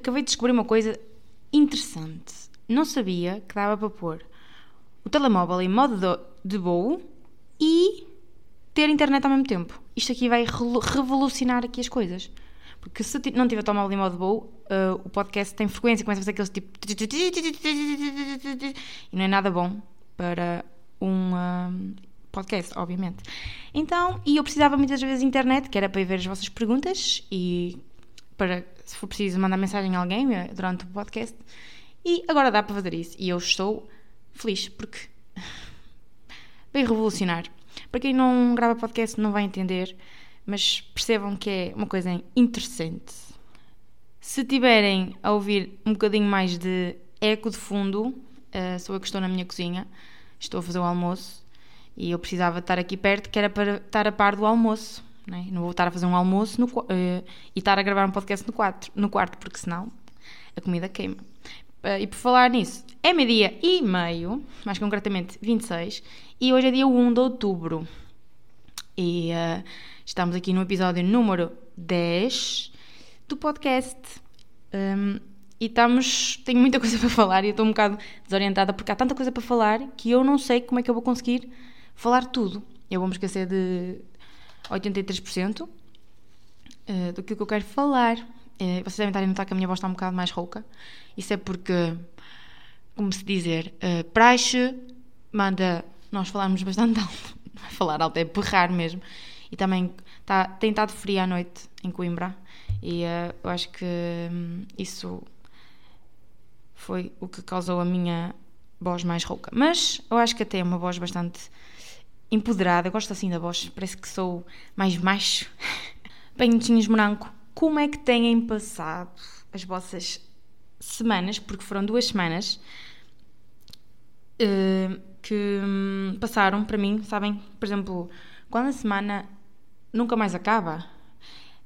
Acabei de descobrir uma coisa interessante. Não sabia que dava para pôr o telemóvel em modo do- de voo e ter internet ao mesmo tempo. Isto aqui vai revolucionar aqui as coisas. Porque se não tiver telemóvel em modo de voo, ah, o podcast tem frequência, começa a fazer aqueles tipo. E não é nada bom para um ah, podcast, obviamente. Então, e eu precisava muitas vezes de internet, que era para ver as vossas perguntas e para, se for preciso, mandar mensagem a alguém eh, durante o podcast. E agora dá para fazer isso. E eu estou feliz porque veio revolucionar. Para quem não grava podcast não vai entender, mas percebam que é uma coisa interessante. Se tiverem a ouvir um bocadinho mais de eco de fundo, eh, sou eu que estou na minha cozinha, estou a fazer o almoço e eu precisava estar aqui perto, que era para estar a par do almoço. Né? Não vou estar a fazer um almoço no eh, e estar a gravar um podcast no quarto, no quarto porque senão a comida queima. Eh, e por falar nisso, é meio-dia e meio, mais concretamente 26, e hoje é dia 1 de outubro. E eh, estamos aqui no episódio número 10 do podcast. Um, e estamos. Tenho muita coisa para falar e eu estou um bocado desorientada porque há tanta coisa para falar que eu não sei como é que eu vou conseguir falar tudo. Eu vou-me esquecer de 83% eh, do que eu quero falar. Eh, vocês devem estar a notar que a minha voz está um bocado mais rouca. Isso é porque, como se dizer, uh, praxe manda nós falarmos bastante alto. É falar alto, é berrar mesmo. E também tá, tem estado frio à noite em Coimbra. E eh, eu acho que hum, isso foi o que causou a minha voz mais rouca. Mas eu acho que até é uma voz bastante empoderada. Eu gosto assim da voz, parece que sou mais macho. Bem, notinhos morango, como é que têm passado as vossas semanas? Porque foram duas semanas eh, que hum, passaram para mim, sabem? Por exemplo, quando a semana nunca mais acaba.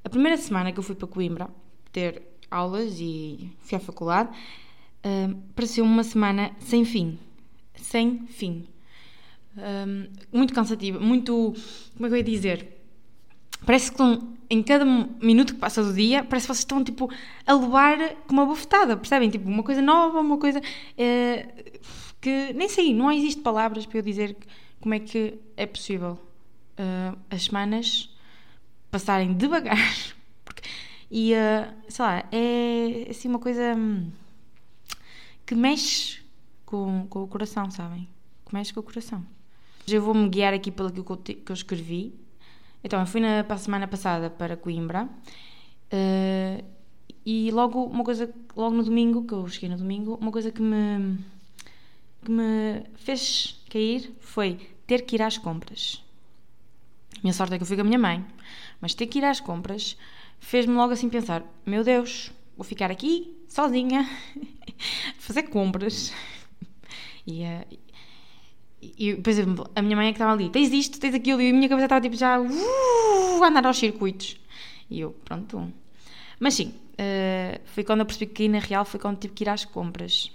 A primeira semana que eu fui para Coimbra ter aulas e fui à faculdade, hum, pareceu uma semana sem fim. Sem fim. Hum, muito cansativa, muito. Como é que eu ia dizer? Parece que estão, em cada minuto que passa do dia, parece que vocês estão tipo a levar com uma bofetada, percebem? Tipo, uma coisa nova, uma coisa eh, que nem sei, não existe palavras para eu dizer como é que é possível eh, as semanas passarem devagar. Porque, e eh, sei lá, é assim uma coisa hum, que mexe com, com o coração, sabem? Que mexe com o coração. Eu vou-me guiar aqui pelo que eu, que eu escrevi. Então, eu fui na pa- semana passada para Coimbra eh, e logo uma coisa, logo no domingo, que eu cheguei no domingo, uma coisa que me, que me fez cair foi ter que ir às compras. Minha sorte é que eu fui com a minha mãe, mas ter que ir às compras fez-me logo assim pensar: meu Deus, vou ficar aqui sozinha, a fazer compras. E, eh, e, por exemplo, a minha mãe é que estava ali: tens isto, tens aquilo, e a minha cabeça estava tipo já uh, a andar aos circuitos. E eu, pronto. Mas sim, eh, foi quando eu percebi que na real foi quando tive que ir às compras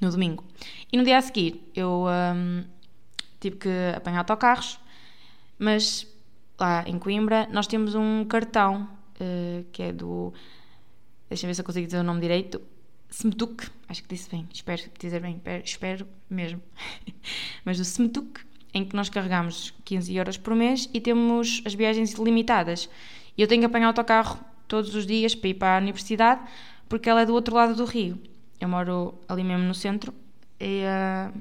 no domingo. E no dia a seguir eu hum, tive que apanhar autocarros, mas lá em Coimbra nós temos um cartão eh, que é do. Deixa-me ver se eu consigo dizer o nome direito. Semetuque, acho que disse bem, espero dizer bem, espero mesmo, mas do Semetuque, em que nós carregamos 15 euros por mês e temos as viagens ilimitadas. E eu tenho que apanhar o autocarro todos os dias para ir para a universidade, porque ela é do outro lado do rio. Eu moro ali mesmo no centro e, uh,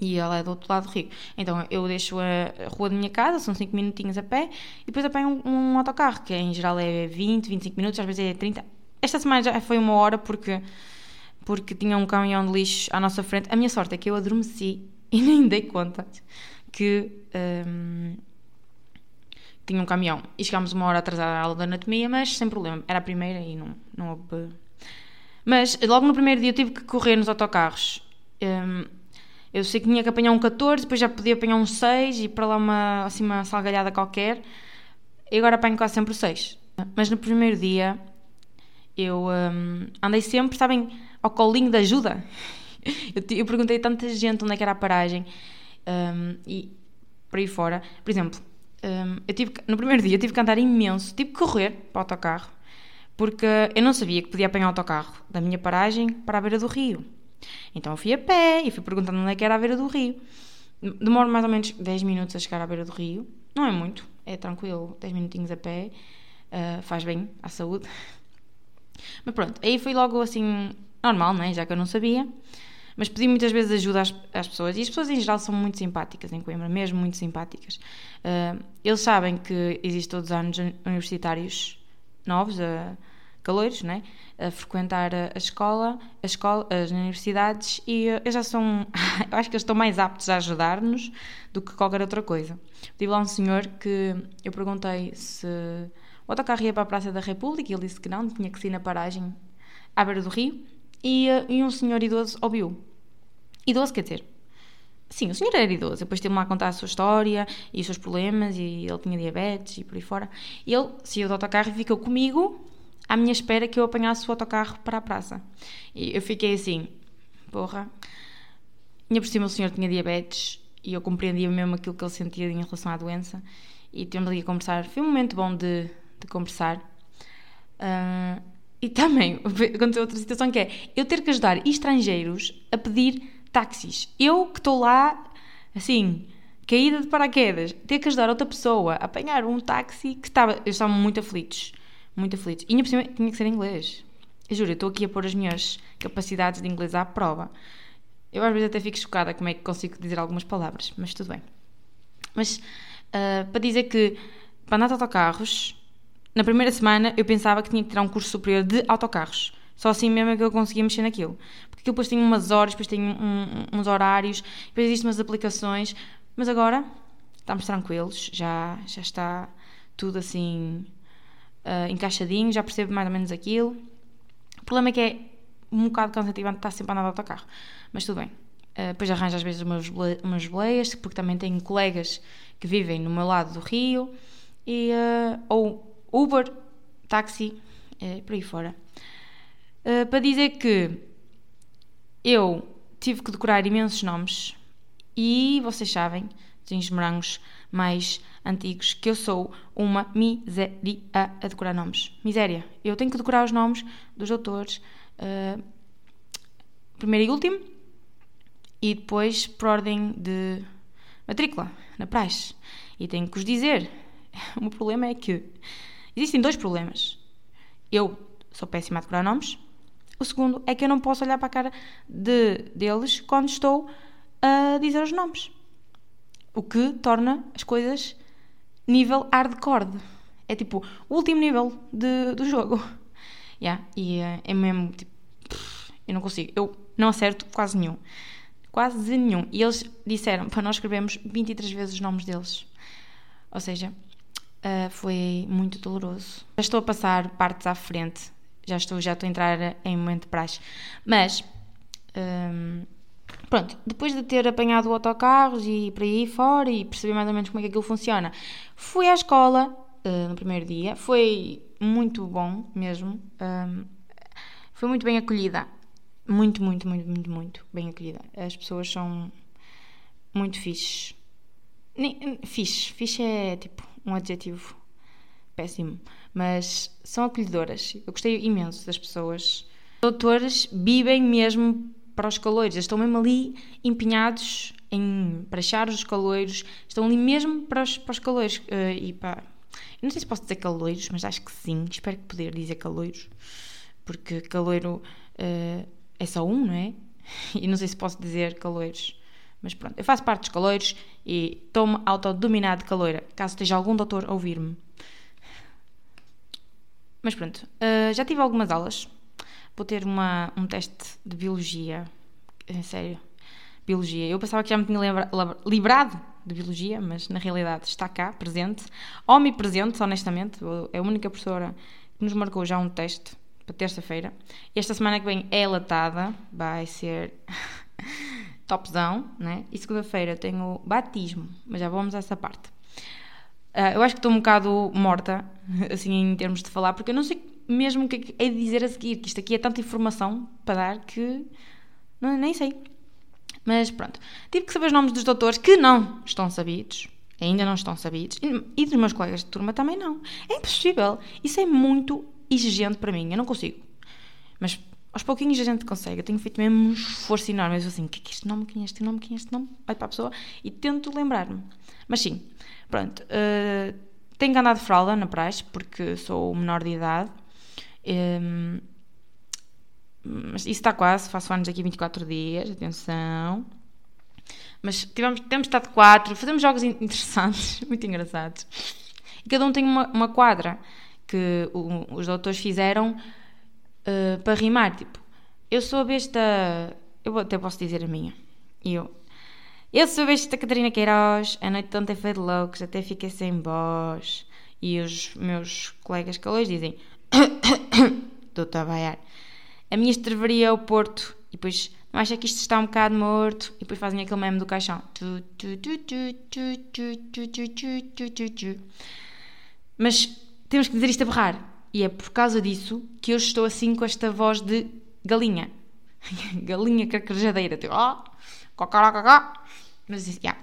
e ela é do outro lado do rio. Então eu deixo a, rua da minha casa, são 5 minutinhos a pé, e depois apanho um, um autocarro, que em geral é 20, 25 minutos, às vezes é 30. Esta semana já foi uma hora porque, porque tinha um caminhão de lixo à nossa frente. A minha sorte é que eu adormeci e nem dei conta que. Um, tinha um caminhão e chegámos uma hora atrasada à aula de anatomia, mas sem problema, era a primeira e não, não houve mas logo no primeiro dia eu tive que correr nos autocarros. Um, eu sei que tinha que apanhar um 14, depois já podia apanhar um 6 e para lá uma, assim, uma salgalhada qualquer. E agora apanho quase sempre o 6. Mas no primeiro dia eu um, andei sempre, sabem, ao colinho de ajuda. Eu, eu, perguntei a tanta gente onde é que era a paragem um, e por aí fora. Por exemplo, um, eu tive, no primeiro dia eu tive que andar imenso, tive que correr para o autocarro porque eu não sabia que podia apanhar o autocarro da minha paragem para a beira do rio. Então eu fui a pé e fui perguntando onde é que era a beira do rio. Demora mais ou menos 10 minutos a chegar à beira do rio. Não é muito, é tranquilo, 10 minutinhos a pé, uh, faz bem à saúde. Mas pronto, aí foi logo assim, normal, né? já que eu não sabia. Mas pedi muitas vezes ajuda às, às, pessoas. E as pessoas em geral são muito simpáticas em Coimbra, mesmo muito simpáticas. Uh, eles sabem que existem todos os anos universitários novos, a caloiros, né? a frequentar a, escola, a escola, as universidades e eh, eles já são, eu acho que eles estão mais aptos a ajudar-nos do que qualquer outra coisa. Tive lá um senhor que eu perguntei se o autocarro ia para a Praça da República e ele disse que não, tinha que ir na paragem à beira do rio e, eh, e um senhor idoso ouviu. Idoso quer dizer, Sim, o senhor era idoso. Depois teve-me a contar a sua história e os seus problemas, e ele tinha diabetes e por aí fora. E ele saiu do autocarro e ficou comigo à minha espera que eu apanhasse o autocarro para a praça. E eu fiquei assim, porra. Ainda por cima o senhor tinha diabetes e eu compreendia mesmo aquilo que ele sentia em relação à doença. E tivemos ali a conversar. Foi um momento bom de, de conversar. Uh, e também aconteceu outra situação que é eu ter que ajudar estrangeiros a pedir táxis. Eu que estou lá, assim, caída de paraquedas, ter que ajudar outra pessoa a apanhar um táxi que estava. Eu estava muito aflitos. Muito aflitos. E ainda por cima tinha que ser inglês. Eu juro, eu estou aqui a pôr as minhas capacidades de inglês à prova. Eu às vezes até fico chocada como é que consigo dizer algumas palavras, mas tudo bem. Mas uh, para dizer que para andar de autocarros, na primeira semana eu pensava que tinha que tirar um curso superior de autocarros. Só assim mesmo é que eu conseguia mexer naquilo. Porque aquilo depois tem umas horas, depois tem um, uns horários, depois existem umas aplicações. Mas agora estamos tranquilos, já, já está tudo assim uh, encaixadinho, já percebo mais ou menos aquilo. O problema é que é um bocado cansativo estar sempre a andar de autocarro. Mas tudo bem. Uh, depois arranjo às vezes umas, umas boleias, porque também tenho colegas que vivem no meu lado do Rio. E, uh, ou Uber, táxi, por aí fora. Uh, para dizer que eu tive que decorar imensos nomes e vocês sabem, os morangos mais antigos, que eu sou uma miséria a decorar nomes. Miséria. Eu tenho que decorar os nomes dos autores, uh, primeiro e último, e depois por ordem de matrícula, na praxe. E tenho que vos dizer: o meu problema é que existem dois problemas. Eu sou péssima a decorar nomes o segundo é que eu não posso olhar para a cara de, deles quando estou a dizer os nomes. O que torna as coisas nível hardcore. É tipo o último nível de, do jogo. Yeah, e uh, é mesmo tipo. Eu não consigo. Eu não acerto quase nenhum. Quase nenhum. E eles disseram para nós escrevermos 23 vezes os nomes deles. Ou seja, uh, foi muito doloroso. Já estou a passar partes à frente já estou, já estou a entrar em momento de praxe. Mas, hum, pronto, depois de ter apanhado autocarros e por aí fora e perceber mais ou menos como é que aquilo funciona, fui à escola uh, no primeiro dia, foi muito bom mesmo, um, foi muito bem acolhida, muito, muito, muito, muito, muito bem acolhida. As pessoas são muito fixes. Fixe, fixe é tipo um adjetivo péssimo mas são acolhedoras. Eu gostei imenso das pessoas. Doutores vivem mesmo para os caloiros, eles estão mesmo ali empenhados em prachar os caloiros, estão ali mesmo para os, para os caloiros. Uh, e eu não sei se posso dizer caloiros, mas acho que sim, espero que poder dizer caloiros, porque caloiro uh, é só um, não é? E não sei se posso dizer caloiros. Mas pronto, eu faço parte dos caloiros e estou-me autodominado de caloira, caso esteja algum doutor a ouvir-me. Mas pronto, uh, já tive algumas aulas. Vou ter uma, um teste de biologia. É sério, biologia. Eu pensava que já me tinha livrado de biologia, mas na realidade está cá, presente. Omnipresente, honestamente. É a única professora que nos marcou já um teste para terça-feira. Esta semana que vem é latada, vai ser topzão, né? E segunda-feira tenho batismo, mas já vamos a essa parte. Uh, eu acho que estou um bocado morta, assim, em termos de falar, porque eu não sei mesmo o que é de dizer a seguir, que isto aqui é tanta informação para dar que não, nem sei. Mas pronto, tive que saber os nomes dos doutores que não estão sabidos, ainda não estão sabidos, e dos meus colegas de turma também não. É impossível. Isso é muito exigente para mim, eu não consigo. Mas aos pouquinhos a gente consegue. Eu tenho feito mesmo um esforço enorme. Eu sou assim, o que é, este nome, quem é este nome, quem é este nome? Olho para a pessoa e tento lembrar-me. Mas sim, pronto. Uh, tenho que andar de fralda na praxe, porque sou menor de idade. Um, mas isso está quase, faço anos aqui 24 dias, atenção. Mas tivemos, temos estado quatro, fazemos jogos interessantes, muito engraçados. E cada um tem uma, uma quadra que o, os doutores fizeram uh, para rimar, tipo, eu sou a besta, eu até posso dizer a minha, e eu, eu sou a besta Catarina Queiroz, a noite ontem foi de loucos, até fiquei sem voz, e os meus colegas calores dizem, estou a baiar, a minha estrevaria é o Porto, e depois, não acha que isto está um bocado morto, e depois fazem aquele meme do caixão, mas temos que dizer isto a berrar. E é por causa disso que eu estou assim com esta voz de galinha. galinha carcajadeira. Tipo, ó, oh, Mas, yeah.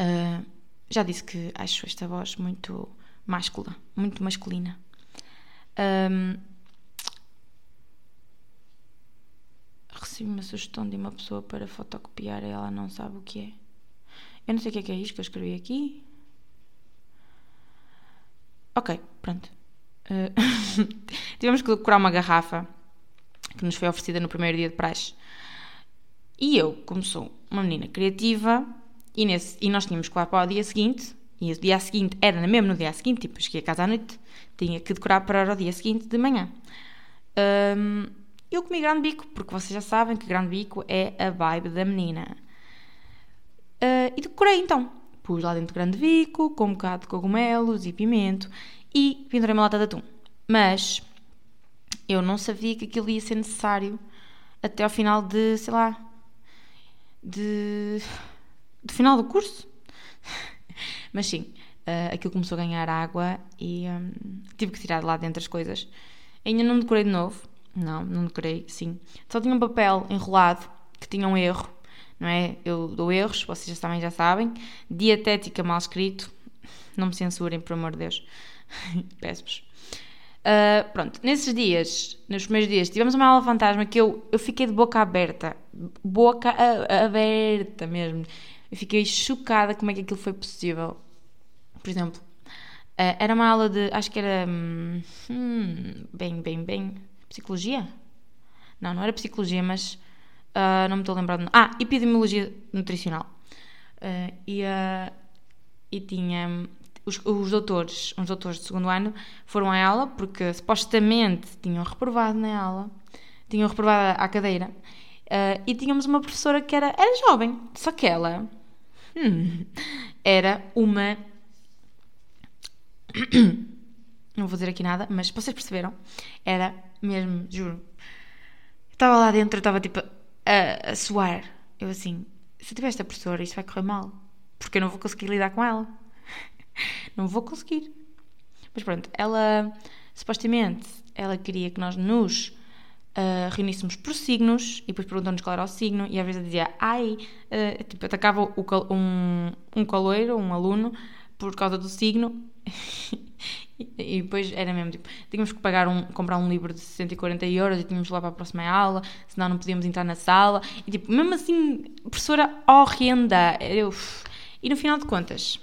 Uh, já disse que acho esta voz muito máscula, muito masculina. Um, recebi uma sugestão de uma pessoa para fotocopiar e ela não sabe o que é. Eu não sei o que é, que é isto que eu escrevi aqui. Ok, pronto. Uh, tivemos que decorar uma garrafa que nos foi oferecida no primeiro dia de praxe. E eu, como sou uma menina criativa, e, nesse, e nós tínhamos que lá para o dia seguinte, e o dia seguinte era mesmo no dia seguinte, tipo, cheguei a casa à noite, tinha que decorar para o dia seguinte de manhã. Um, eu comi grande bico, porque vocês já sabem que grande bico é a vibe da menina. Uh, e decorei então. Pus lá dentro grande bico, com um bocado de cogumelos e pimento, e pendurei uma lata de atum. Mas eu não sabia que aquilo ia ser necessário até ao final de, sei lá, de, de final do curso. Mas sim, uh, aquilo começou a ganhar água e um, tive que tirar de lá dentro as coisas. Ainda não decorei de novo. Não, não decorei, sim. Só tinha um papel enrolado que tinha um erro, não é? Eu dou erros, vocês também já sabem. Dietética mal escrito. Não me censurem, por amor de Deus. Peço-vos. Uh, pronto, nesses dias, nos primeiros dias, tivemos uma aula fantasma que eu, eu fiquei de boca aberta. Boca aberta mesmo. Eu fiquei chocada como é que aquilo foi possível. Por exemplo, uh, era uma aula de. Acho que era. Hum, bem, bem, bem. Psicologia? Não, não era psicologia, mas. Uh, não me estou a lembrar. Ah, epidemiologia nutricional. e, e tinha os, os doutores, uns doutores de segundo ano, foram à aula porque supostamente tinham reprovado na aula, tinham reprovado à cadeira, uh, e tínhamos uma professora que era, era jovem, só que ela hum, era uma. Não vou dizer aqui nada, mas vocês perceberam, era mesmo, juro. Estava lá dentro, estava tipo a, a suar. Eu assim, se eu tiver esta professora, isto vai correr mal, porque eu não vou conseguir lidar com ela. não vou conseguir. Mas pronto, ela supostamente ela queria que nós nos uh, reuníssemos por signos e depois perguntou-nos qual era o signo e às vezes dizia ai, uh, tipo, atacava o, um, um um aluno, por causa do signo E, e depois era mesmo tipo, tínhamos que pagar um, comprar um livro de 140 euros e tínhamos lá para a próxima aula, senão não podíamos entrar na sala. E tipo, mesmo assim, professora horrenda. Eu, e no final de contas,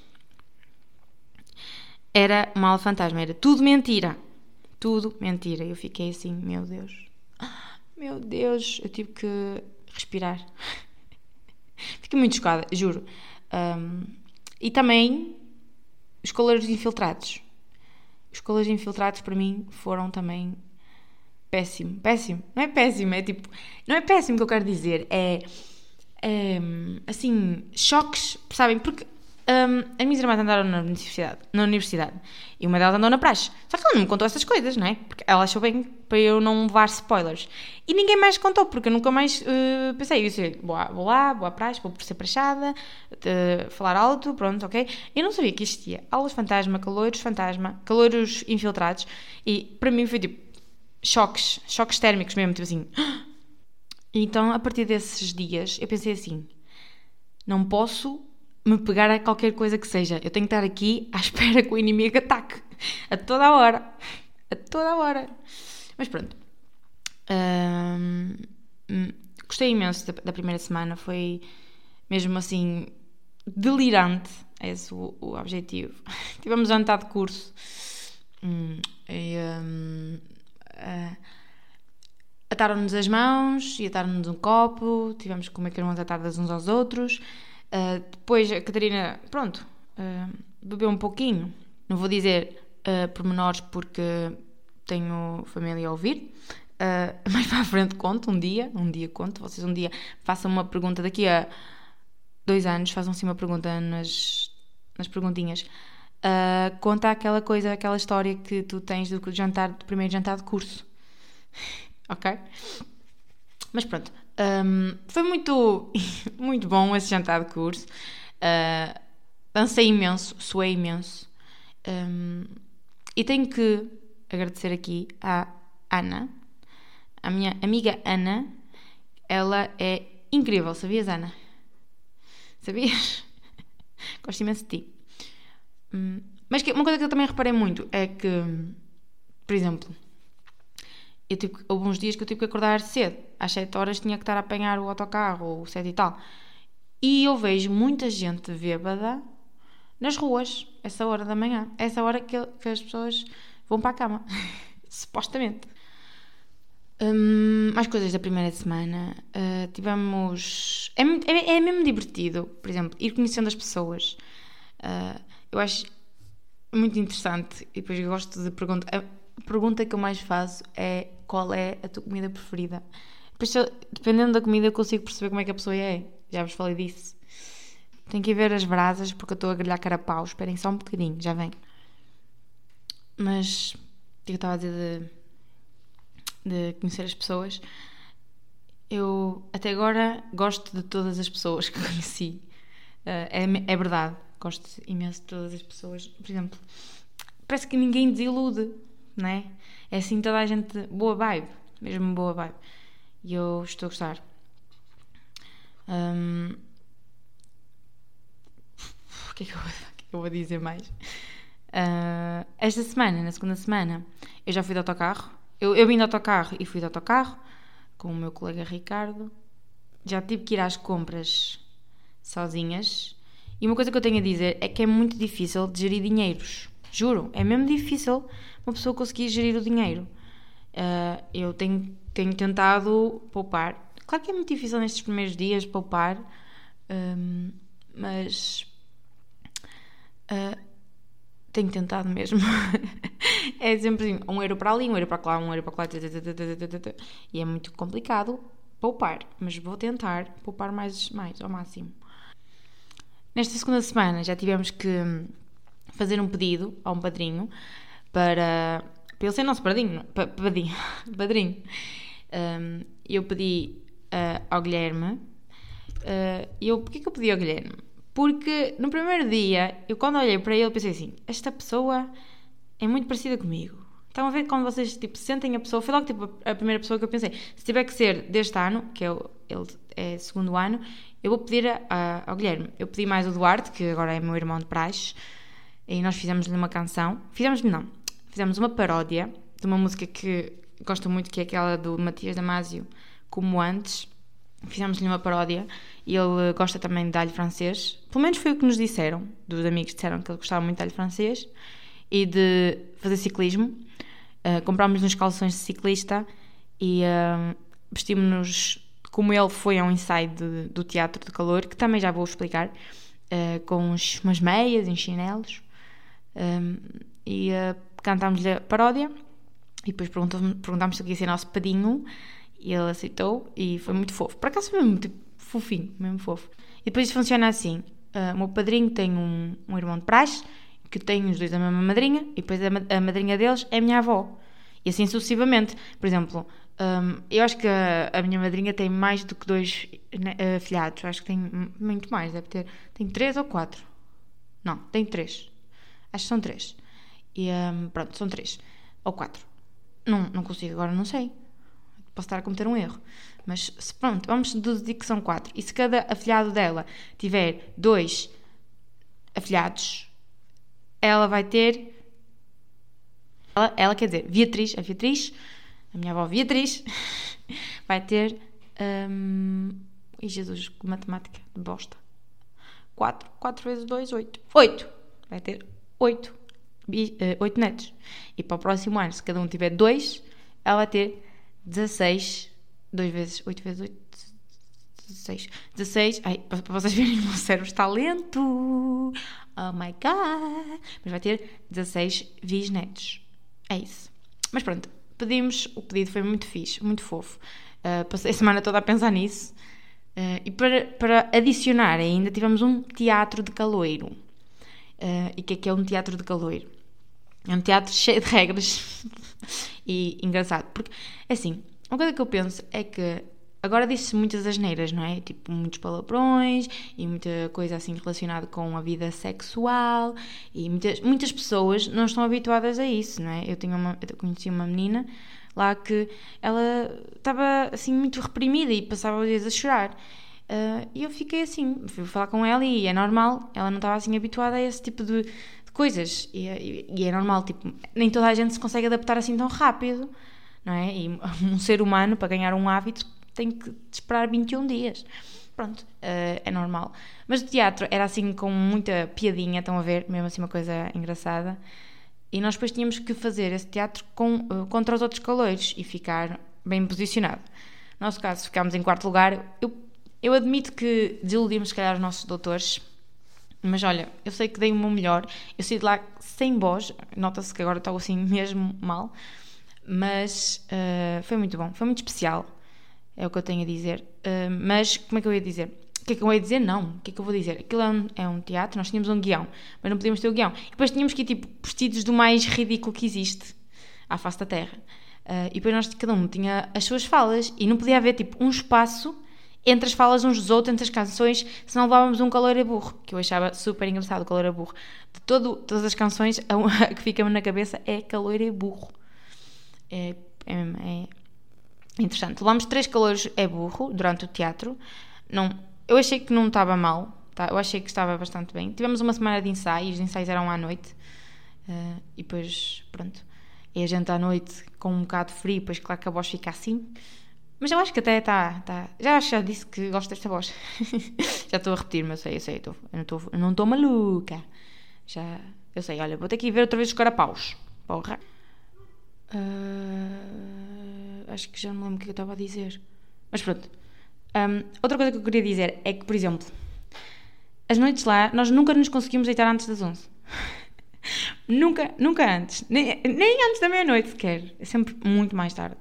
era uma aula fantasma, era tudo mentira. Tudo mentira. Eu fiquei assim, meu Deus. Meu Deus, eu tive que respirar. Fiquei muito chocada, juro. Um, e também os coleiros infiltrados. Os coleiros infiltrados para mim foram também péssimo. Péssimo. Não é péssimo, é tipo. Não é péssimo que eu quero dizer. É. é assim, choques, sabem? Porque um, as minhas irmãs andaram na universidade, na universidade e uma delas andou na praxe. Só que ela não me contou essas coisas, não é? Porque ela achou bem para eu não levar spoilers. E ninguém mais contou, porque eu nunca mais uh, pensei. Eu disse, vou, lá, vou à praxe, vou por ser prachada, falar alto, pronto, ok? Eu não sabia que existia aulas fantasma, caloiros fantasma, caloiros infiltrados e para mim foi tipo choques, choques térmicos mesmo, tipo assim. Então, a partir desses dias, eu pensei assim: não posso me pegar a qualquer coisa que seja. Eu tenho que estar aqui à espera que o inimigo ataque. A toda a hora. A toda a hora. Mas pronto. gostei imenso da, da, primeira semana. Foi mesmo assim delirante. Esse o, o objetivo. Tivemos jantar de curso. Hum, e, uh, ataram-nos as mãos e ataram-nos um copo. Tivemos que comer atadas uns aos outros. Uh, depois a Catarina, pronto, uh, bebeu um pouquinho. Não vou dizer uh, pormenores porque tenho família a ouvir. Uh, mais para a frente conto, um dia, um dia conto. Vocês um dia façam uma pergunta daqui a dois anos, façam assim uma pergunta nas, nas perguntinhas. Uh, conta aquela coisa, aquela história que tu tens do jantar, do primeiro jantar de curso. ok? Mas pronto, um, foi muito, muito bom esse jantar de curso. Uh, dancei imenso, suei imenso. Um, e tenho que agradecer aqui à Ana, a minha amiga Ana. Ela é incrível, sabias, Ana? Sabias? Gosto imenso de ti. Um, mas uma coisa que eu também reparei muito é que, por exemplo, eu tive, houve uns dias que eu tive que acordar cedo. Às 7 horas tinha que estar a apanhar o autocarro ou o 7 e tal. E eu vejo muita gente bêbada nas ruas, essa hora da manhã. Essa hora que, que as pessoas vão para a cama. Supostamente. Hum, mais coisas da primeira semana. Uh, tivemos. É, é, é, mesmo divertido, por exemplo, ir conhecendo as pessoas. Uh, eu acho muito interessante e depois gosto de perguntar. Pergunta que eu mais faço é qual é a tua comida preferida. Dependendo da comida, eu consigo perceber como é que a pessoa é. Já vos falei disso. Tenho que ir ver as brasas porque eu estou a grelhar carapau. Esperem só um bocadinho, já vem. Mas, o que eu estava a dizer de, de conhecer as pessoas? Eu, até agora, gosto de todas as pessoas que conheci. Uh, é, é verdade. Gosto imenso de todas as pessoas. Por exemplo, parece que ninguém desilude né? É assim toda a gente, boa vibe, mesmo boa vibe. E eu estou a gostar. Um, o, que é que eu, o que é que eu vou dizer mais? Uh, esta semana, na segunda semana, eu já fui de autocarro. Eu, eu vim de autocarro e fui de autocarro com o meu colega Ricardo. Já tive que ir às compras sozinhas. E uma coisa que eu tenho a dizer é que é muito difícil de gerir dinheiros. Juro, é mesmo difícil uma pessoa conseguir gerir o dinheiro. Uh, eu tenho, tenho tentado poupar. Claro que é muito difícil nestes primeiros dias poupar, um, mas uh, tenho tentado mesmo. é sempre assim, um euro para ali, um euro para lá, um euro para lá, e é muito complicado poupar, mas vou tentar poupar mais, mais ao máximo. Nesta segunda semana já tivemos que fazer um pedido a um padrinho para, para ele ser nosso padrinho. Padrinho. padrinho. Um, eu pedi uh, ao Guilherme. Uh, eu, porquê que eu pedi ao Guilherme? Porque no primeiro dia, eu quando olhei para ele pensei assim: esta pessoa é muito parecida comigo. Estão a ver quando vocês tipo, sentem a pessoa? Foi logo tipo, a primeira pessoa que eu pensei: se tiver que ser deste ano, que é o, ele é segundo ano, eu vou pedir a, a, ao Guilherme. Eu pedi mais o Duarte, que agora é meu irmão de praxe, E nós fizemos-lhe uma canção. Fizemos não. Fizemos uma paródia de uma música que gosto muito, que é aquela do Matias Damasio, Como Antes. Fizemos-lhe uma paródia e ele gosta também de alho francês. Pelo menos foi o que nos disseram, dos amigos disseram que ele gostava muito de alho francês e de fazer ciclismo. Uh, comprámos uns calções de ciclista e uh, vestimos-nos como ele foi a um ensaio de, do Teatro de Calor, que também já vou explicar, uh, com uns, umas meias e chinelos. Um, e uh, cantámos-lhe a paródia e depois perguntámos se ele queria ser nosso padinho e ele aceitou e foi muito fofo. Por acaso foi mesmo tipo, fofinho, mesmo fofo. E depois isto funciona assim: uh, o meu padrinho tem um, um irmão de praxe, que tem os dois da mesma madrinha, e depois a, a madrinha deles é a minha avó. E assim sucessivamente. Por exemplo, um, eu acho que a, a, minha madrinha tem mais do que dois né, afilhados. Acho que tem muito mais, deve ter. Tem três ou quatro? Não, tem três. Acho que são três. E um, pronto, são três. Ou quatro. Não, não consigo, agora não sei. Posso estar a cometer um erro. Mas se, pronto, vamos deduzir que são quatro. E se cada afilhado dela tiver dois afilhados, ela vai ter. Ela, ela quer dizer, Beatriz, a Beatriz, a minha avó Beatriz, vai ter. Um, e Jesus, que matemática de bosta. 4, 4 vezes 2, 8. 8! Vai ter 8, 8 netos. E para o próximo ano, se cada um tiver 2, ela vai ter 16. 2 vezes 8 vezes 8. 16. 16. Ai, para vocês verem, o meu cérebro está lento. Oh my god. Mas vai ter 16 bisnetos. É isso. Mas pronto, pedimos. O pedido foi muito fixe, muito fofo. Uh, passei a semana toda a pensar nisso. Uh, e para, para adicionar ainda, tivemos um teatro de caloiro. Uh, e o que é que é um teatro de caloiro? É um teatro cheio de regras e engraçado. Porque, assim, uma coisa que eu penso é que agora diz-se muitas asneiras, não é? Tipo, muitos palavrões e muita coisa assim relacionada com a vida sexual e muitas, muitas pessoas não estão habituadas a isso, não é? Eu, tinha uma, eu conheci uma menina lá que ela estava assim muito reprimida e passava os dias a chorar. Uh, e eu fiquei assim, fui falar com ela e é normal, ela não estava assim habituada a esse tipo de, de coisas. E, e, e, é normal, tipo, nem toda a gente se consegue adaptar assim tão rápido, não é? E um ser humano, para ganhar um hábito, tem que esperar 21 dias. Pronto, uh, é normal. Mas o teatro era assim com muita piadinha, estão a ver? Mesmo assim, uma coisa engraçada. E nós depois tínhamos que fazer esse teatro com, uh, contra os outros calores e ficar bem posicionado. No nosso caso, ficámos em quarto lugar. Eu eu admito que desiludimos, se calhar, os nossos doutores, mas olha, eu sei que dei o meu melhor. Eu saí de lá sem voz, nota-se que agora estou assim mesmo mal, mas uh, foi muito bom, foi muito especial, é o que eu tenho a dizer. Uh, mas como é que eu ia dizer? O que é que eu ia dizer? Não. O que é que eu vou dizer? Aquilo é um, é um, teatro, nós tínhamos um guião, mas não podíamos ter o guião. E depois tínhamos que ir tipo, vestidos do mais ridículo que existe à face da Terra. Uh, e depois nós, cada um tinha as suas falas e não podia haver tipo um espaço entre as falas uns dos outros, entre as canções, se não levávamos um calor a burro, que eu achava super engraçado, o calor a burro. De todo, todas as canções, a, que fica-me na cabeça é calor a burro. É, é, é, interessante. Levámos três calores é burro durante o teatro. Não, eu achei que não estava mal, tá? eu achei que estava bastante bem. Tivemos uma semana de ensaios, os ensaios eram à noite, uh, e depois, pronto. E a gente à noite com um bocado de frio, depois claro que a voz fica assim. Mas eu acho que até está. Tá, já já disse que gosto desta voz. já estou a repetir, mas eu sei, eu sei, eu, tô, eu não estou maluca. Já. Eu sei, olha, vou ter que ir ver outra vez os carapaus. Porra. Uh, acho que já não lembro o que eu estava a dizer. Mas pronto. Um, outra coisa que eu queria dizer é que, por exemplo, as noites lá, nós nunca nos conseguimos deitar antes das 11. nunca, nunca antes. Nem, nem antes da meia-noite sequer. É sempre muito mais tarde.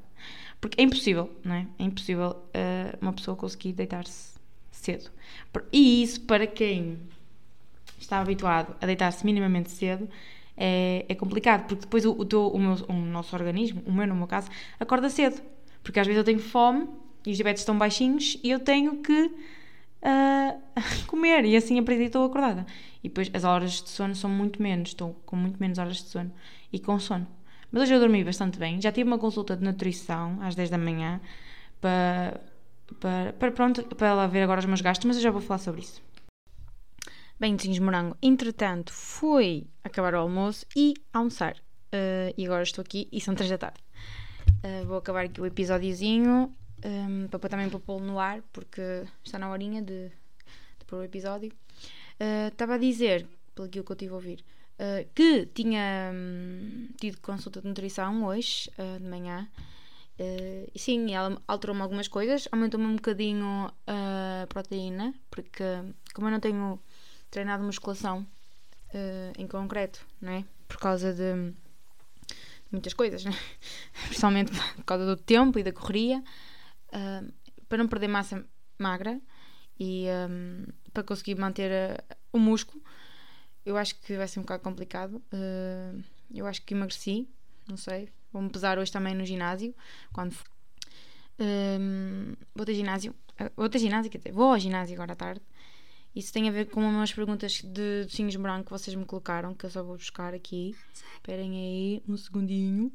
Porque é impossível, não é? É impossível uh, uma pessoa conseguir deitar-se cedo. E isso, para quem está habituado a deitar-se minimamente cedo, é, é, complicado, porque depois o, o, teu, o, meu, o nosso organismo, o meu no meu caso, acorda cedo. Porque às vezes eu tenho fome e os diabetes estão baixinhos e eu tenho que uh, comer e assim a partir estou acordada. E depois as horas de sono são muito menos, estou com muito menos horas de sono e com sono. Mas hoje eu dormi bastante bem. Já tive uma consulta de nutrição às 10 da manhã para, para, para, pronto, para ela ver agora os meus gastos, mas eu já vou falar sobre isso. bem de morango. Entretanto, fui acabar o almoço e almoçar. Uh, e agora estou aqui e são 3 da tarde. Uh, vou acabar aqui o episódiozinho um, para também para pô-lo no ar, porque está na horinha de, de pôr o episódio. Uh, estava a dizer, pelo que eu estive a ouvir, uh, que tinha um, tido consulta de nutrição hoje, uh, de manhã. e sim, ela alterou-me algumas coisas, aumentou-me um bocadinho a proteína, porque como eu não tenho treinado musculação em concreto, não é? Por causa de muitas coisas, né? principalmente por causa do tempo e da correria, uh, para não perder massa magra e um, para conseguir manter uh, o músculo. Eu acho que vai ser um bocado complicado. Uh, eu acho que emagreci, não sei. Vou-me pesar hoje também no ginásio. Quando um, vou ter ginásio. Vou ter ginásio, quer dizer, vou ao ginásio agora à tarde. Isso tem a ver com umas perguntas de docinhos branco que vocês me colocaram, que eu só vou buscar aqui. Esperem aí um segundinho.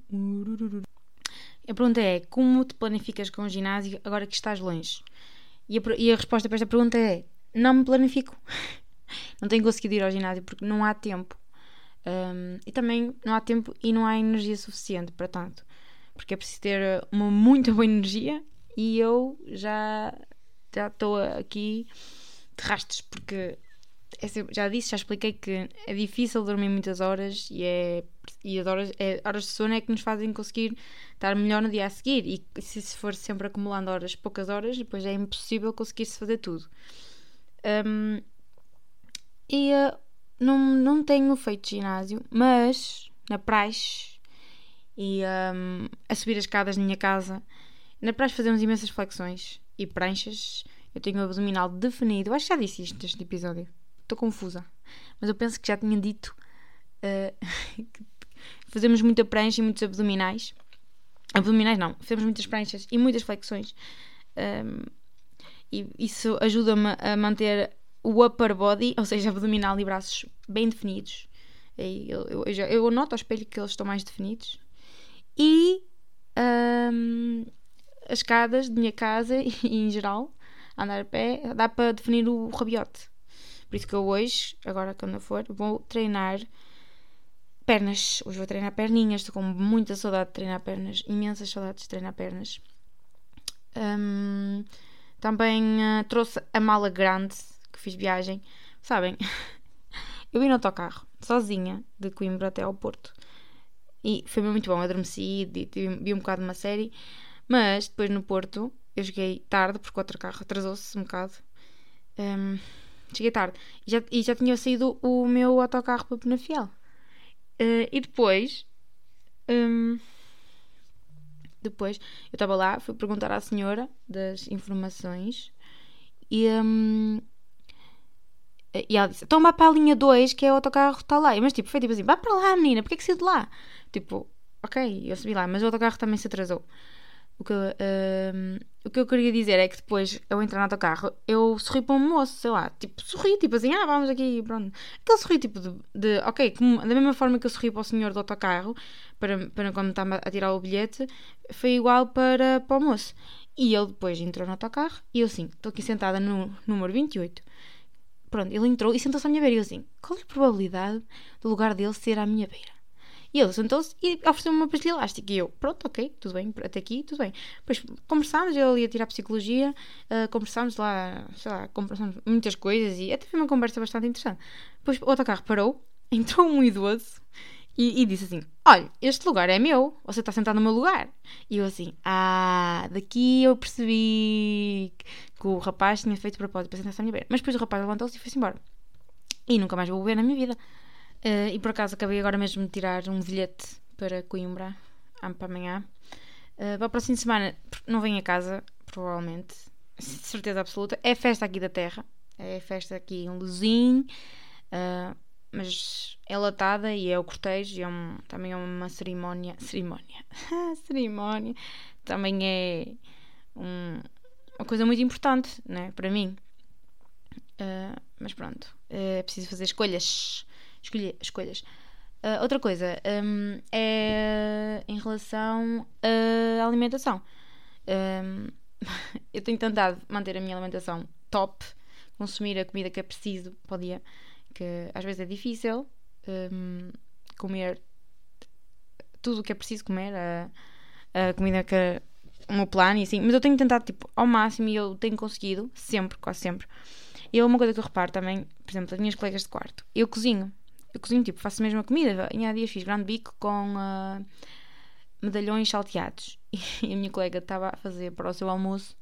A pergunta é: como te planificas com o ginásio agora que estás longe? E a, e a resposta para esta pergunta é: não me planifico. não tenho conseguido ir ao ginásio porque não há tempo. Um, e também não há tempo e não há energia suficiente para tanto. Porque é preciso ter uma muito boa energia e eu já já estou aqui de rastros, porque é já disse, já expliquei que é difícil dormir muitas horas e, é, e as horas, é, horas de sono é que nos fazem conseguir estar melhor no dia a seguir. E se, se for sempre acumulando horas, poucas horas, depois é impossível conseguir-se fazer tudo. Um, e uh, não, não tenho feito ginásio, mas na praxe e um, a subir as escadas na minha casa, na praxe fazemos imensas flexões e pranchas eu tenho o abdominal definido. Acho que já disse isto neste episódio. Estou confusa. Mas eu penso que já tinha dito uh, que fazemos muita prancha e muitos abdominais. Abdominais não, fazemos muitas pranchas e muitas flexões. Um, ehm, e isso ajuda-me a manter o upper body, ou seja, abdominal e braços bem definidos. Eu, eu, eu, eu noto ao espelho que eles estão mais definidos. E um, as escadas de minha casa e em geral andar a pé, dá para definir o rabiote. Por isso que eu hoje, agora quando eu for, vou treinar pernas. Hoje vou treinar perninhas, estou com muita saudade de treinar pernas, imensas saudades de treinar pernas. Um, também uh, trouxe a mala grande que fiz viagem. Sabem, eu vim no autocarro, sozinha, de Coimbra até ao Porto. E foi muito bom, adormeci, vi um bocado de uma série. Mas depois no Porto eu cheguei tarde, porque o outro carro atrasou-se um bocado. Um, cheguei tarde. E já, e já tinha saído o meu autocarro para Penafiel. Uh, e depois. Um, depois, eu estava lá, fui perguntar à senhora das informações. E. Um, e ela disse: então vá para a linha 2, que é o autocarro está lá. Mas tipo, foi tipo assim: vá para lá, menina, porquê que saiu de lá? Tipo, ok, eu subi lá, mas o autocarro também se atrasou. O que, uh, o que eu queria dizer é que depois eu entrar no autocarro, eu sorri para um moço, sei lá, tipo, sorri, tipo assim, ah, vamos aqui, pronto. Aquele sorri, tipo, de, de ok, como, da mesma forma que eu sorri para o senhor do autocarro, para, para quando estava a tirar o bilhete, foi igual para, para o moço. E ele depois entrou no autocarro e eu assim, estou aqui sentada no número 28. Pronto, ele entrou e sentou-se à minha beira e eu assim, qual é a probabilidade do lugar dele ser à minha beira? E ele sentou-se e ofereceu-me uma pastilha elástica. E eu, pronto, ok, tudo bem, até aqui, tudo bem. Depois conversámos, ele ia tirar psicologia, uh, conversámos lá, sei lá, conversámos muitas coisas e até foi uma conversa bastante interessante. Depois o autocarro parou, entrou um idoso e, e, disse assim: Olha, este lugar é meu, você está sentado no meu lugar. E eu assim: Ah, daqui eu percebi que o rapaz tinha feito propósito para sentar-se à minha beira. Mas depois o rapaz levantou-se e foi-se embora. E nunca mais vou ver na minha vida. Uh, e por acaso acabei agora mesmo de tirar um bilhete para Coimbra, para amanhã. Uh, para a próxima semana não venho a casa, provavelmente, certeza absoluta. É festa aqui da Terra, é festa aqui em Luzim, uh, mas é latada e é o cortejo, e é um, também é uma cerimónia. Cerimónia! cerimónia! Também é um, uma coisa muito importante né, para mim. Uh, mas pronto, é preciso fazer escolhas escolher, escolhas. Uh, outra coisa um, é em relação à alimentação. Um, eu tenho tentado manter a minha alimentação top, consumir a comida que é preciso para o dia. Que às vezes é difícil um, comer tudo o que é preciso comer, a, a comida que o meu plano e assim, mas eu tenho tentado tipo ao máximo e eu tenho conseguido, sempre, quase sempre. E uma coisa que eu reparo também, por exemplo, as minhas colegas de quarto, eu cozinho, eu cozinho tipo, faço a mesma comida, em há dias fiz grande bico com uh, medalhões salteados e a minha colega estava a fazer para o seu almoço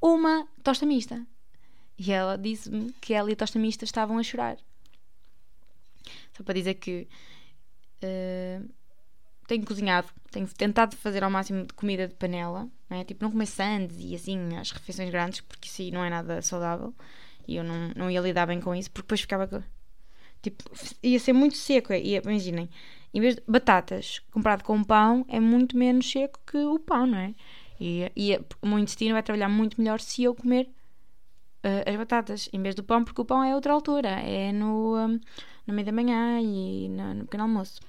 uma tosta mista. E ela disse-me que ela e a tosta mista estavam a chorar. Só para dizer que uh, tenho cozinhado, tenho tentado fazer ao máximo de comida de panela, não é? tipo não comer sandes e assim as refeições grandes, porque isso aí não é nada saudável e eu não, não ia lidar bem com isso, porque depois ficava tipo, ia ser muito seco. Ia, imaginem, em vez de batatas comprado com pão é muito menos seco que o pão, não é? E, e o meu intestino vai trabalhar muito melhor se eu comer uh, as batatas em vez do pão, porque o pão é outra altura, é no, um, no meio da manhã e no, no pequeno almoço.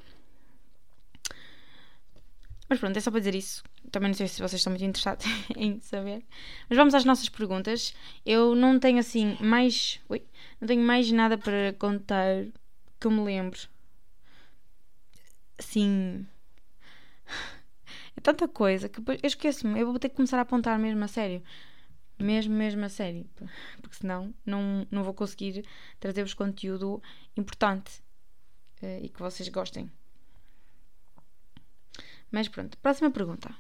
Mas pronto, é só para dizer isso. Também não sei se vocês estão muito interessados em saber. Mas vamos às nossas perguntas. Eu não tenho assim mais. Ui, não tenho mais nada para contar que eu me lembro. Assim. É tanta coisa que eu esqueço-me. Eu vou ter que começar a apontar mesmo a sério. Mesmo, mesmo a sério. Porque senão não, não vou conseguir trazer-vos conteúdo importante uh, e que vocês gostem. Mas pronto, próxima pergunta.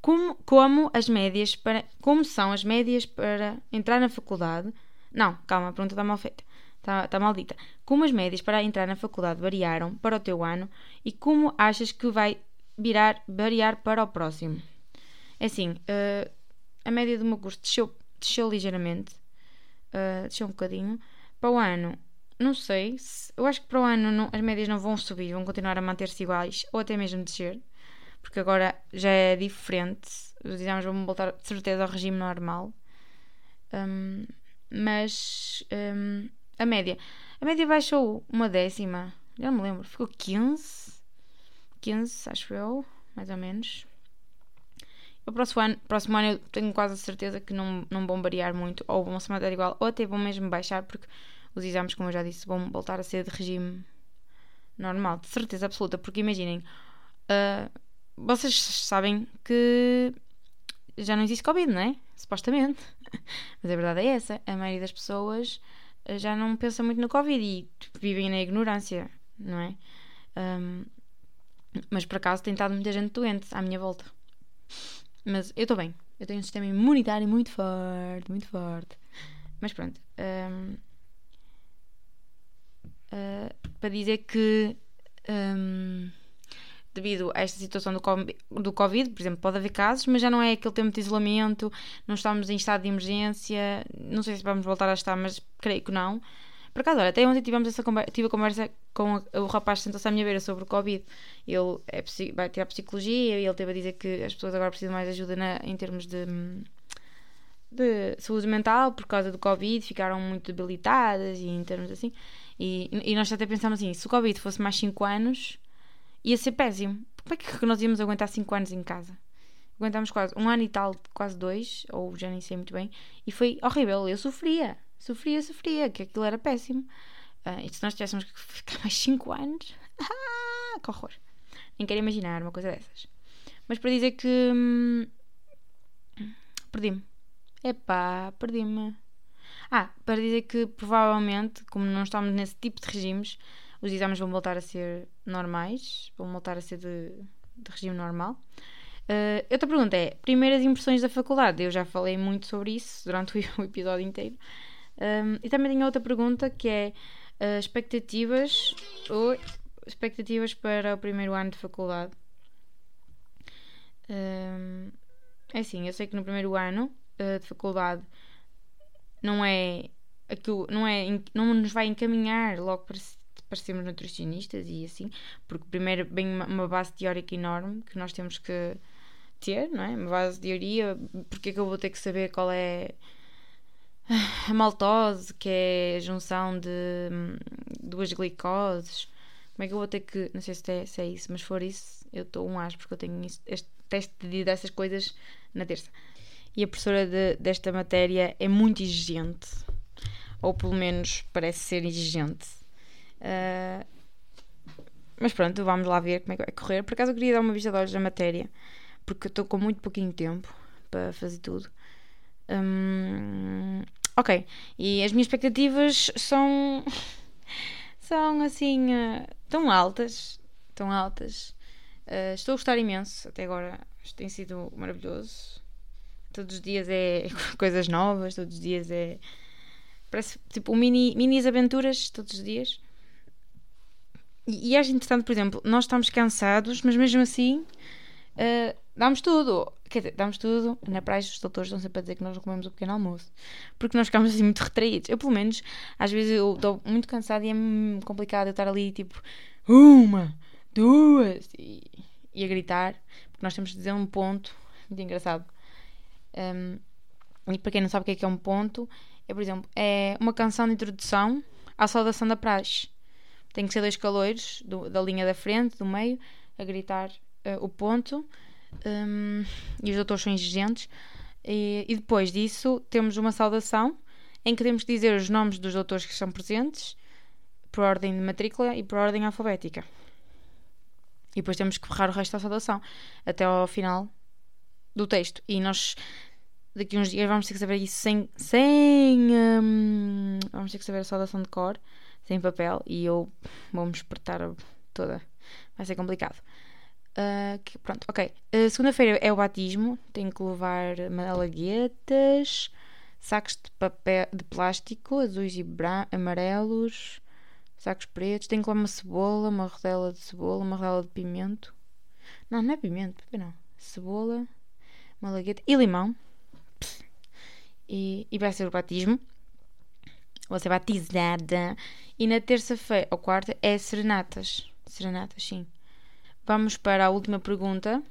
Como, como as médias para. Como são as médias para entrar na faculdade? Não, calma, a pergunta está mal feita. Está, está maldita. Como as médias para entrar na faculdade variaram para o teu ano e como achas que vai virar, variar para o próximo? É assim, uh, a média do meu curso desceu, desceu ligeiramente. Uh, desceu um bocadinho. Para o ano, não sei. Se, eu acho que para o ano não, as médias não vão subir, vão continuar a manter-se iguais ou até mesmo descer, porque agora já é diferente. Os exames vão voltar de certeza ao regime normal. Um, mas um, a média. A média baixou uma décima. Já não me lembro. Ficou 15. 15, acho eu, mais ou menos. O próximo ano, próximo ano eu tenho quase a certeza que não, não vão variar muito, ou vão se manter igual, ou até vão mesmo baixar, porque os exames, como eu já disse, vão voltar a ser de regime normal, de certeza absoluta. Porque imaginem, uh, vocês sabem que já não existe Covid, não é? Supostamente. Mas a verdade é essa: a maioria das pessoas ah, já não pensa muito no Covid e vivem na ignorância, não é? Um, mas por acaso tem estado muita gente doente à minha volta. Mas eu estou bem. Eu tenho um sistema imunitário muito forte, muito forte. Mas pronto. Um, uh, para dizer que um, devido a esta situação do COVID, por exemplo, pode haver casos, mas já não é aquele tempo de isolamento, não estamos em estado de emergência, não sei se vamos voltar a estar, mas creio que não. Por acaso, olha, até ontem tivemos essa conversa, tive a conversa com o rapaz que sentou-se à minha beira sobre o Covid. Ele é, vai tirar psicologia e ele teve a dizer que as pessoas agora precisam mais ajuda na, em termos de, de saúde mental por causa do Covid, ficaram muito debilitadas e em termos assim. E, e nós até pensámos assim: se o Covid fosse mais 5 anos, ia ser péssimo. Como é que nós íamos aguentar 5 anos em casa? Aguentámos quase um ano e tal, quase dois, ou já nem sei muito bem, e foi horrível. Eu sofria, sofria, sofria, que aquilo era péssimo. Uh, e se nós tivéssemos que ficar mais 5 anos, que horror! Nem quero imaginar uma coisa dessas. Mas para dizer que. Hum, perdi-me. Epá, perdi-me. Ah, para dizer que provavelmente, como não estamos nesse tipo de regimes, os exames vão voltar a ser normais, vão voltar a ser de, de regime normal. Uh, outra pergunta é: primeiras impressões da faculdade? Eu já falei muito sobre isso durante o episódio inteiro. Um, e também tenho outra pergunta que é uh, expectativas, ou expectativas para o primeiro ano de faculdade. Um, é assim, eu sei que no primeiro ano uh, de faculdade não é aquilo, não é não nos vai encaminhar logo para, para sermos nutricionistas e assim, porque primeiro vem uma, uma, base teórica enorme que nós temos que ter, não é? Uma base de teoria, porque é que eu vou ter que saber qual é a maltose, que é a junção de hum, duas glicoses. Como é que eu vou ter que. Não sei se é, se é isso, mas for isso, eu estou um as, porque eu tenho isso, este teste de dessas coisas na terça e a professora de, desta matéria é muito exigente. ou pelo menos parece ser exigente. Uh, mas pronto, vamos lá ver como é que vai correr. Por acaso eu queria dar uma vista de olhos na matéria, porque estou com muito pouquinho tempo para fazer tudo. Um, ok, e as minhas expectativas são. são assim. Uh, tão altas. Tão altas. Uh, estou a gostar imenso. Até agora isto tem sido maravilhoso. Todos os dias é coisas novas, todos os dias é. Parece tipo mini, minis aventuras todos os dias. E, e acho interessante, por exemplo, nós estamos cansados, mas mesmo assim uh, damos tudo. Quer dizer, damos tudo. Na praia, os doutores estão sempre a dizer que nós não comemos o pequeno almoço. Porque nós ficamos assim muito retraídos. Eu, pelo menos, às vezes eu estou muito cansada e é complicado eu estar ali tipo uma, duas e, e a gritar. Porque nós temos de dizer um ponto. Muito engraçado. Um, e para quem não sabe o que é, que é um ponto, é, por exemplo, é uma canção de introdução à saudação da praxe. Tem que ser dois caloiros do, da linha da frente, do meio, a gritar uh, o ponto. Um, e os doutores são exigentes. E, e, depois disso, temos uma saudação em que temos que dizer os nomes dos doutores que estão presentes por ordem de matrícula e por ordem alfabética. E depois temos que ferrar o resto da saudação até ao final do texto. E nós daqui uns dias vamos ter que saber isso sem. sem um, vamos ter que saber a saudação de cor sem papel e eu vou-me espertar toda. Vai ser complicado. Uh, que, pronto, ok. Uh, Segunda-feira é o batismo. Tenho que levar malaguetas, sacos de papel de plástico, azuis e amarelos, sacos pretos. Tenho que levar uma cebola, uma rodela de cebola, uma rodela de pimento. Não, não é pimento, não. Cebola, malagueta e limão. E, e vai ser o batismo vou ser batizada. E na terça-feira, ou quarta, é serenatas. Serenatas, sim. Vamos para a última pergunta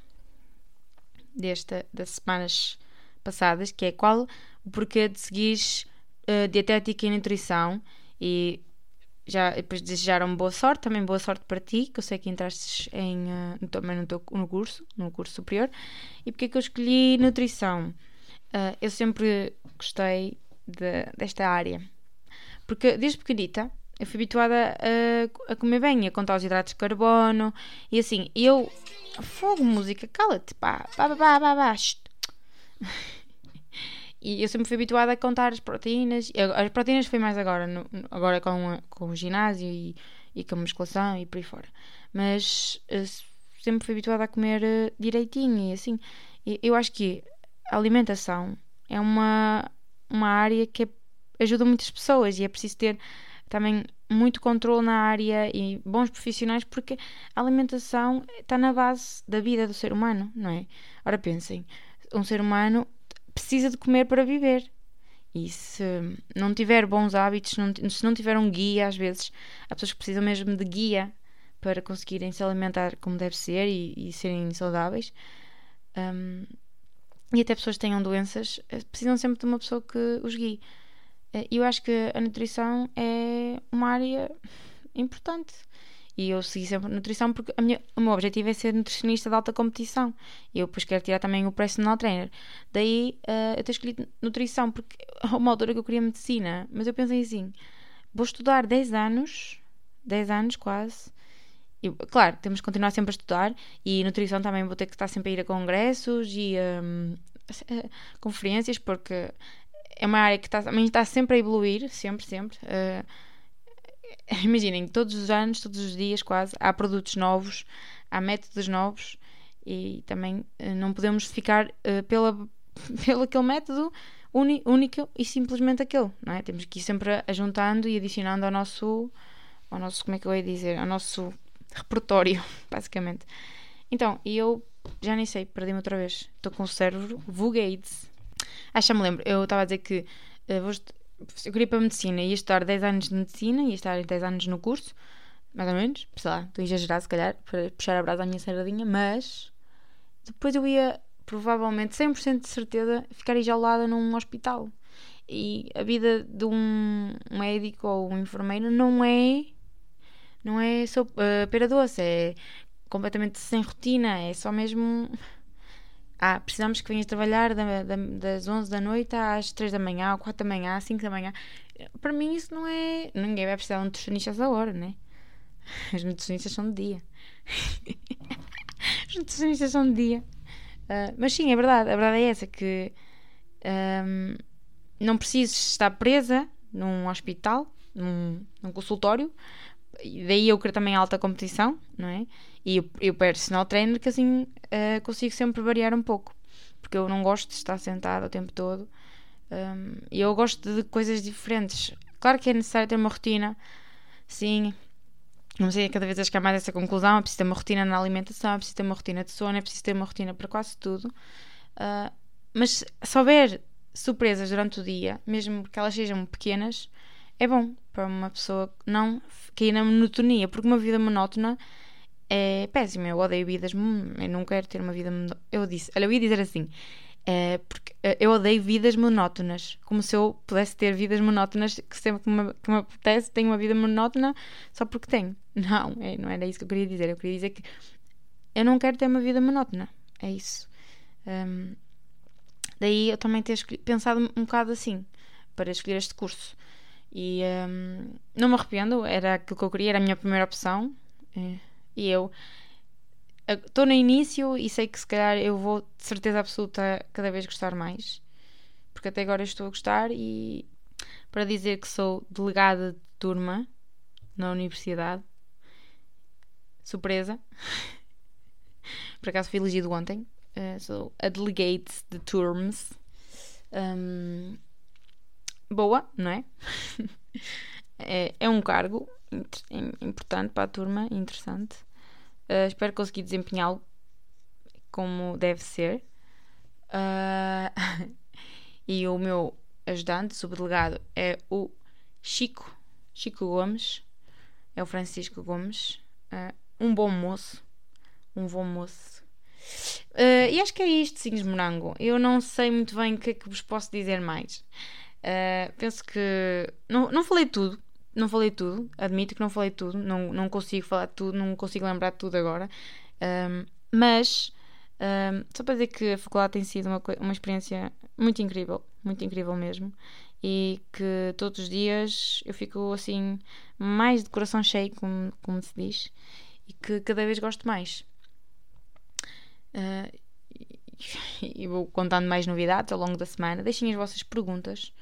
desta, das semanas passadas, que é qual o porquê de seguir uh, dietética e nutrição e já depois desejaram boa sorte, também boa sorte para ti, que eu sei que entraste em, uh, também no, teu, no curso, no curso superior. E porque é que eu escolhi nutrição? Uh, eu sempre gostei de, desta área. Porque desde pequenita eu fui habituada a, a comer bem, a contar os hidratos de carbono e assim, eu. Fogo, música, cala-te, pá, pá, pá, pá, pá, pá. E eu sempre fui habituada a contar as proteínas. As proteínas foi mais agora, no, agora com, a, com o ginásio e, e com a musculação e por aí fora. Mas sempre fui habituada a comer uh, direitinho e assim. E, eu acho que a alimentação é uma, uma área que ajuda muitas pessoas e é preciso ter também muito controle na área e bons profissionais porque a alimentação está na base da vida do ser humano, não é? Ora pensem, um ser humano precisa de comer para viver. E se não tiver bons hábitos, se não tiver um guia, às vezes, há pessoas que precisam mesmo de guia para conseguirem se alimentar como deve ser e, e serem saudáveis. Um, e até pessoas que tenham doenças eh, precisam sempre de uma pessoa que os guie. Eh, eu acho que a nutrição é uma área importante. E eu segui sempre nutrição porque minha, o meu objetivo é ser nutricionista de alta competição. E eu depois quero tirar também o personal trainer. Daí uh, eu tenho escolhido nutrição porque há uma altura que eu queria medicina. Mas eu pensei assim: vou estudar 10 anos, 10 anos quase. Claro, temos que continuar sempre a estudar. E nutrição também vou ter que estar sempre a ir a congressos e um, a, a conferências porque é uma área que está, está sempre a evoluir, sempre, sempre. Uh, imaginem, todos os anos, todos os dias quase, há produtos novos, há métodos novos e também uh, não podemos ficar uh, pela, pelo aquele método único e simplesmente aquele, não é? Temos que ir sempre ajuntando e adicionando ao nosso, ao nosso, como é que eu ia dizer, ao nosso repertório, basicamente. Então, e eu já nem sei, perdi-me outra vez. Estou com o cérebro Vugates. Ah, já me lembro, eu estava a dizer que uh, vou, eu queria para a medicina, ia estar 10 anos de medicina, ia estar 10 anos no curso, mais ou menos, sei lá, estou a exagerar se calhar, para puxar a brasa à minha sardinha, mas depois eu ia, provavelmente, 100% de certeza, ficar isolada num hospital. E a vida de um médico ou um enfermeiro não é não é só uh, pera doce, é completamente sem rotina, é só mesmo ah, precisamos que venhas trabalhar da, da, das 11 da noite às 3 da manhã, ou 4 da manhã, às 5 da manhã. Para mim isso não é. Ninguém vai precisar de um nutricionista essa hora, né? Os nutricionistas são de dia. Os nutricionistas são de dia. Uh, mas sim, é verdade. A verdade é essa: que um, não preciso estar presa num hospital, num, num consultório. Daí eu quero também alta competição, não é? E eu, eu personal trainer que assim uh, consigo sempre variar um pouco. Porque eu não gosto de estar sentada o tempo todo. Um, e eu gosto de coisas diferentes. Claro que é necessário ter uma rotina, sim, não sei, cada vez acho que há mais essa conclusão. É preciso ter uma rotina na alimentação, é preciso ter uma rotina de sono, é preciso ter uma rotina para quase tudo. Uh, mas se houver surpresas durante o dia, mesmo que elas sejam pequenas, é bom para uma pessoa não cair na monotonia, porque uma vida monótona é péssima. Eu odeio vidas. Eu não quero ter uma vida. Eu disse, olha, eu ia dizer assim. É, porque eh, eu odeio vidas monótonas. Como se eu pudesse ter vidas monótonas que sempre que me, que me apetece tenho uma vida monótona só porque tenho. Não, é, não era isso que eu queria dizer. Eu queria dizer que eu não quero ter uma vida monótona. É isso. Um, daí eu também ter pensado um bocado assim para escolher este curso. E um, não me arrependo, era aquilo que eu queria, era a minha primeira opção. É, e eu estou no início e sei que se calhar eu vou de certeza absoluta cada vez gostar mais. Porque até agora estou a gostar e para dizer que sou delegada de turma na universidade. Surpresa. Por acaso fui elegido ontem. Uh, sou a delegate de terms. Um, boa, não é? é? É um cargo importante para a turma, interessante. Uh, espero conseguir desempenhá-lo como deve ser. Uh, e o meu ajudante, subdelegado, é o Chico, Chico Gomes. É o Francisco Gomes. Uh, um bom moço. Um bom moço. Uh, e acho que é isto, Sinhos Morango. Eu não sei muito bem o que é que vos posso dizer mais. Uh, penso que. Não, não falei tudo, não falei tudo, admito que não falei tudo, não, não consigo falar tudo, não consigo lembrar tudo agora. Um, mas, um, só para dizer que a faculdade tem sido uma, uma experiência muito incrível, muito incrível mesmo. E que todos os dias eu fico assim, mais de coração cheio, como, como se diz, e que cada vez gosto mais. Uh, e vou contando mais novidades ao longo da semana. Deixem as vossas perguntas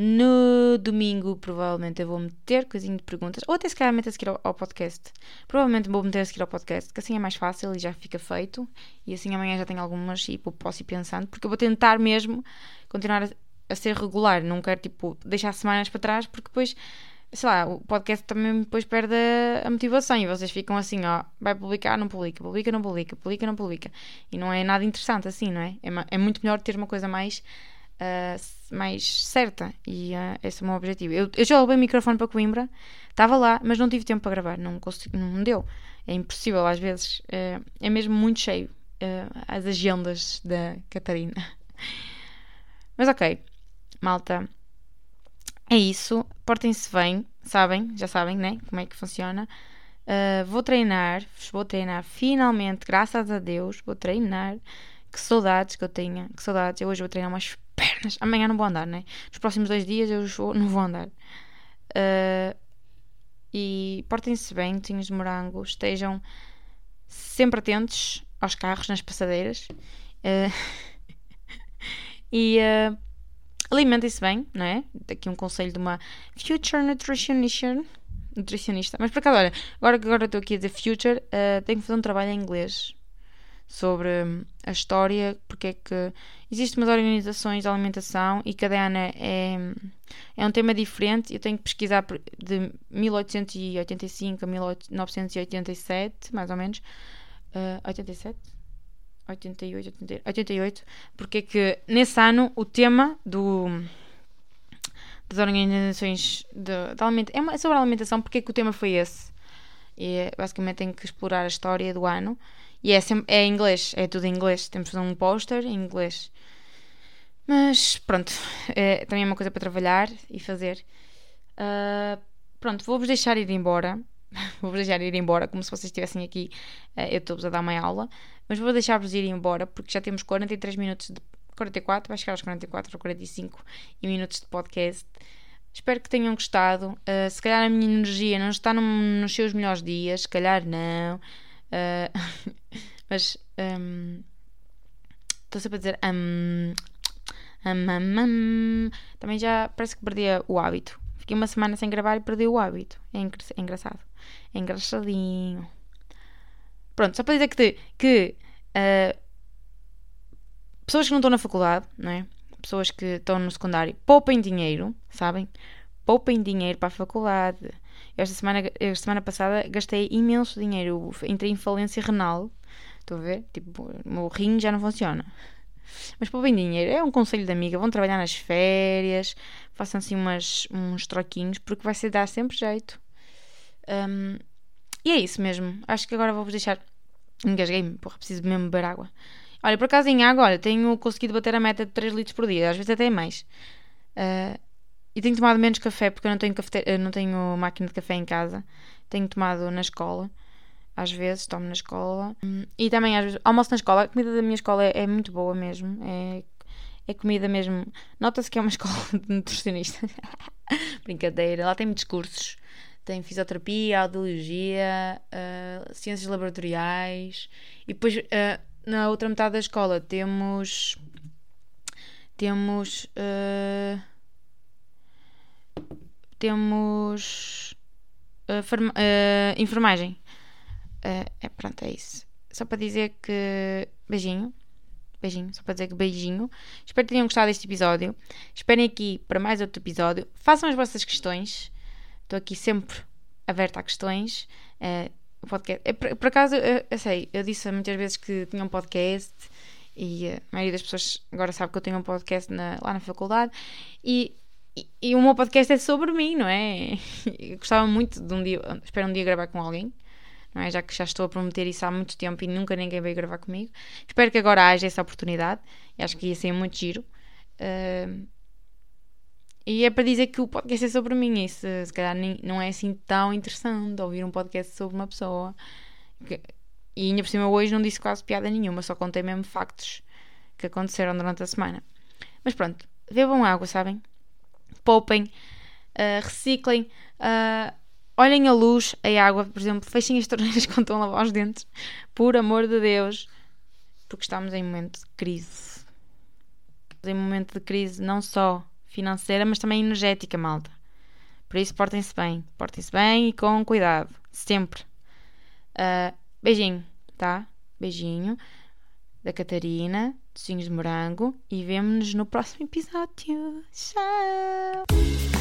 no domingo, provavelmente, eu vou meter coisinho de perguntas, ou até se calhar meter a seguir ao, ao, podcast. Provavelmente vou meter a seguir ao podcast, que assim é mais fácil e já fica feito. E assim amanhã já tenho algumas e posso ir pensando, porque eu vou tentar mesmo continuar a, a ser regular. Não quero, tipo, deixar semanas para trás, porque depois sei lá, o podcast também depois perde a, motivação e vocês ficam assim, ó, vai publicar, não publica, publica, não publica, publica, não publica. E não é nada interessante assim, não é? É, é muito melhor ter uma coisa mais uh, mais certa. E uh, esse é o meu objetivo. Eu, eu já levei o microfone para Coimbra, estava lá, mas não tive tempo para gravar, não, consegui, não deu. É impossível às vezes, uh, é mesmo muito cheio as agendas da Catarina. Mas ok, malta, é isso. Portem-se bem, sabem, já sabem, né? Como é que funciona. Uh, vou treinar, vou treinar finalmente, graças a Deus, vou treinar. Que saudades que eu tenha, que saudades. Eu hoje vou treinar umas pernas. Amanhã não vou andar, né? Nos próximos dois dias eu não vou andar. Uh, e portem-se bem, tinhos de morango. Estejam sempre atentos aos carros nas passadeiras. Uh, e uh, alimentem-se bem, não é? Daqui um conselho de uma Future Nutritionist. Nutricionista. Mas por acaso, olha, agora que agora estou aqui a dizer Future, tenho que fazer um trabalho em inglês sobre a história, porque é que existem umas organizações de alimentação e cada ano é, é um tema diferente. Eu tenho que pesquisar de 1885 a 1987, mais ou menos. Uh, 87? 88, 88, porque é que nesse ano o tema do das organizações de, de alimentação é sobre a alimentação, porque é que o tema foi esse? E é, basicamente tem que explorar a história do ano e é, sempre, é em inglês, é tudo em inglês. Temos um póster em inglês. Mas pronto, é, também é uma coisa para trabalhar e fazer. Uh, pronto, vou-vos deixar ir embora. vou-vos deixar ir embora, como se vocês estivessem aqui. Uh, eu estou-vos a dar uma aula. Mas vou deixar-vos ir embora porque já temos 43 minutos de 44, vai chegar aos 44 ou 45 minutos de podcast. Espero que tenham gostado. Uh, se calhar a minha energia não está num, nos seus melhores dias, se calhar não. Uh, mas um, estou sempre a dizer um, um, um, também já parece que perdi o hábito. Fiquei uma semana sem gravar e perdi o hábito. É, é engraçado. É engraçadinho. Pronto, só para dizer que, que uh, pessoas que não estão na faculdade, não é? Pessoas que estão no secundário, poupem dinheiro, sabem? Poupem dinheiro para a faculdade. Esta semana, esta semana passada gastei imenso dinheiro. Entrei em falência renal. Estou a ver? Tipo, o meu rim já não funciona. Mas poupem dinheiro. É um conselho de amiga. Vão trabalhar nas férias. Façam assim umas, uns troquinhos. Porque vai ser dar sempre jeito. Um, e é isso mesmo. Acho que agora vou-vos deixar. Engasguei-me. Porra, preciso mesmo beber água. Olha, por acaso em água, olha, tenho conseguido bater a meta de 3 litros por dia, às vezes até mais. Uh, e tenho tomado menos café porque eu não tenho, cafete... não tenho máquina de café em casa. Tenho tomado na escola. Às vezes tomo na escola. E também às vezes almoço na escola. A comida da minha escola é, é muito boa mesmo. É, é comida mesmo. Nota-se que é uma escola de nutricionista. Brincadeira. Lá tem muitos cursos. Tem fisioterapia, audiologia, uh, ciências laboratoriais. E depois uh, na outra metade da escola temos. Temos. Uh, temos. Uh, uh, enfermagem. é, pronto, é isso. Só para dizer que. Beijinho. Beijinho, só para dizer que beijinho. Espero que tenham gostado deste episódio. Esperem aqui para mais outro episódio. Façam as vossas questões. Estou aqui sempre aberta a questões. Uh, o podcast. É, por, por, acaso, eu, eu, sei, eu disse muitas vezes que tinha um podcast e a maioria das pessoas agora sabe que eu tenho um podcast na, lá na faculdade e, e, o meu podcast é sobre mim, não é? Eu gostava muito de um dia, espero um dia gravar com alguém, é? Já que já estou a prometer isso há muito tempo e nunca ninguém veio gravar comigo. Espero que agora haja essa oportunidade e acho que ia ser muito giro. Uh, e é para dizer que o podcast é sobre mim. E se, se calhar nem, não é assim tão interessante ouvir um podcast sobre uma pessoa. Que, e ainda por cima hoje não disse quase piada nenhuma, só contei mesmo factos que aconteceram durante a semana. Mas pronto, bebam água, sabem? Poupem, uh, reciclem, uh, olhem a luz, a água, por exemplo, fechem as torneiras quando estão a lavar os dentes, por amor de Deus, porque estamos em momento de crise. Em momento de crise, não só financeira, mas também energética, malta. Por isso, portem-se bem. Portem-se bem e com cuidado. Sempre. Uh, beijinho, tá? Beijinho da Catarina, docinhos de morango. E vemo-nos no próximo episódio. Tchau!